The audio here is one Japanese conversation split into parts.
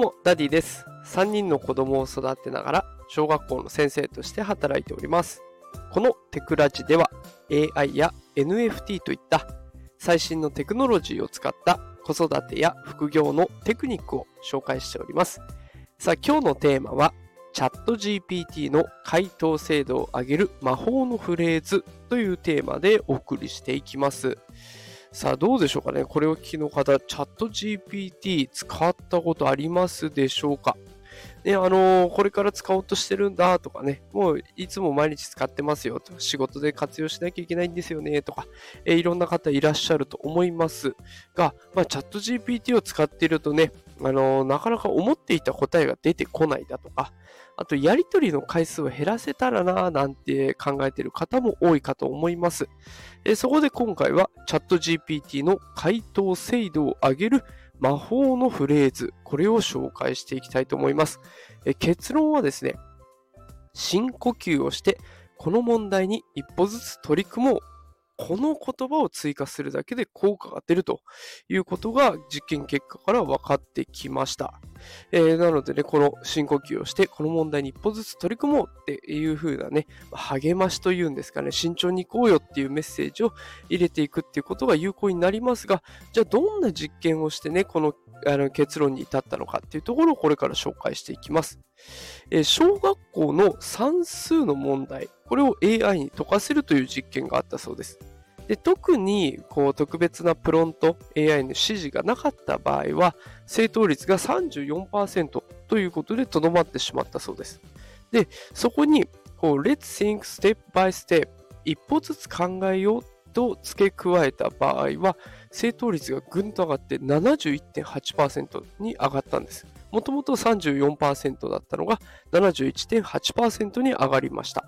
もダディです。3人の子供を育てながら小学校の先生として働いております。このテクラジでは AI や NFT といった最新のテクノロジーを使った子育てや副業のテクニックを紹介しております。さあ今日のテーマはチャット GPT の回答精度を上げる魔法のフレーズというテーマでお送りしていきます。さあどうでしょうかね。これを聞きの方、チャット GPT 使ったことありますでしょうか？ね、あのーこれから使おうとしてるんだとかね、もういつも毎日使ってますよと、仕事で活用しなきゃいけないんですよねとか、えーいろんな方いらっしゃると思いますが、まあ、チャット GPT を使っているとね、あのなかなか思っていた答えが出てこないだとか、あとやり取りの回数を減らせたらななんて考えている方も多いかと思います。えそこで今回はチャット GPT の回答精度を上げる魔法のフレーズ、これを紹介していきたいと思います。え結論はですね、深呼吸をして、この問題に一歩ずつ取り組もう。この言葉を追加するだけで効果が出るということが実験結果から分かってきました。えーなのでね、この深呼吸をして、この問題に一歩ずつ取り組もうっていう風なね、励ましというんですかね、慎重に行こうよっていうメッセージを入れていくっていうことが有効になりますが、じゃあどんな実験をしてね、このあの結論に至ったのかっていうところをこれから紹介していきます。えー小学校の算数の問題、これを AI に解かせるという実験があったそうです。で特にこう特別なプロント AI の指示がなかった場合は正答率が34%ということでとどまってしまったそうです。で、そこにこう Let's think step by step 一歩ずつ考えようと付け加えた場合は正答率がぐんと上がって71.8%に上がったんです。もともと34%だったのが71.8%に上がりました。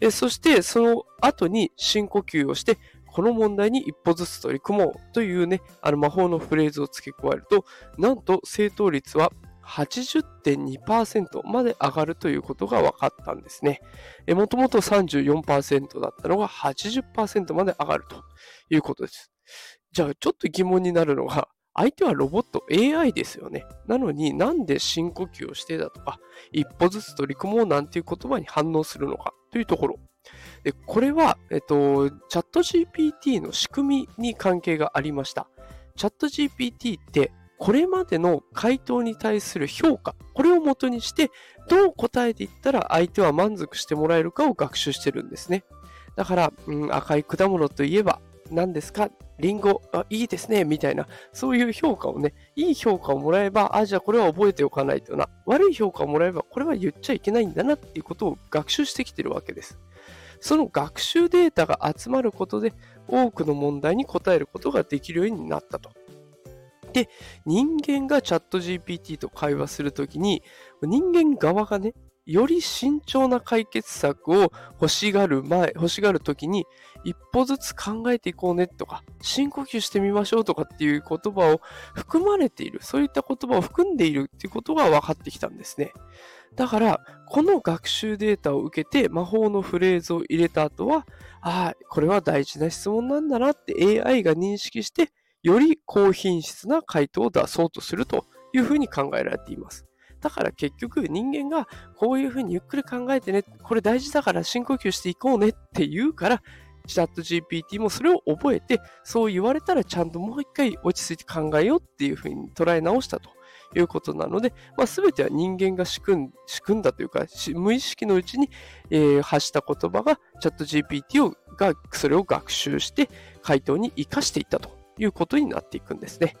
えそしてその後に深呼吸をしてこの問題に一歩ずつ取り組もうというね、あの魔法のフレーズを付け加えると、なんと正答率は80.2%まで上がるということが分かったんですね。もともと34%だったのが80%まで上がるということです。じゃあちょっと疑問になるのが、相手はロボット AI ですよね。なのになんで深呼吸をしてだとか、一歩ずつ取り組もうなんていう言葉に反応するのかというところ。でこれは、えっと、チャット GPT の仕組みに関係がありました。チャット GPT ってこれまでの回答に対する評価、これを元にしてどう答えていったら相手は満足してもらえるかを学習してるんですね。だから、うん、赤い果物といえば何ですか？リンゴ、あ、いいですね、みたいな、そういう評価をね、いい評価をもらえば、あ、じゃあこれは覚えておかないとな。悪い評価をもらえば、これは言っちゃいけないんだなっていうことを学習してきてるわけです。その学習データが集まることで、多くの問題に答えることができるようになったと。で、人間がチャット GPT と会話するときに、人間側がね、より慎重な解決策を欲しがる前、欲しがるときに、一歩ずつ考えていこうねとか、深呼吸してみましょうとかっていう言葉を含まれている、そういった言葉を含んでいるっていうことが分かってきたんですね。だから、この学習データを受けて魔法のフレーズを入れた後は、ああ、これは大事な質問なんだなって AI が認識して、より高品質な回答を出そうとするというふうに考えられています。だから結局人間がこういうふうにゆっくり考えてね、これ大事だから深呼吸していこうねって言うから、チャット GPT もそれを覚えて、そう言われたらちゃんともう一回落ち着いて考えようっていうふうに捉え直したということなので、まあ、全ては人間が仕組ん仕組んだというか、無意識のうちに、えー発した言葉がチャット GPT をがそれを学習して回答に活かしていったということになっていくんですね。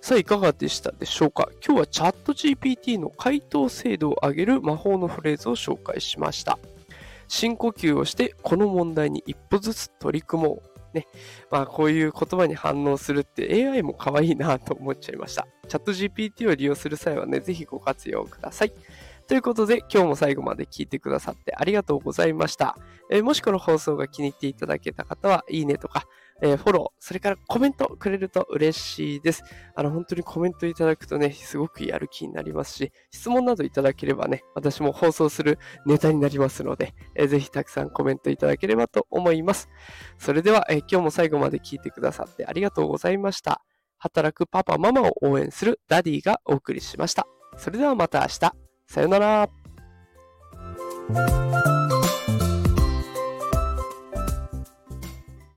さあ、いかがでしたでしょうか？今日はチャット GPT の回答精度を上げる魔法のフレーズを紹介しました。深呼吸をして、この問題に一歩ずつ取り組もう。ね。まあ、こういう言葉に反応するって AI も可愛いなと思っちゃいました。チャット GPT を利用する際はね、ぜひご活用ください。ということで、今日も最後まで聞いてくださってありがとうございました。えーもしこの放送が気に入っていただけた方は、いいねとか、えーフォロー、それからコメントくれると嬉しいです。あの、本当にコメントいただくとね、すごくやる気になりますし、質問などいただければね、私も放送するネタになりますので、えーぜひたくさんコメントいただければと思います。それでは、えー今日も最後まで聞いてくださってありがとうございました。働くパパママを応援するダディがお送りしました。それではまた明日。さよなら。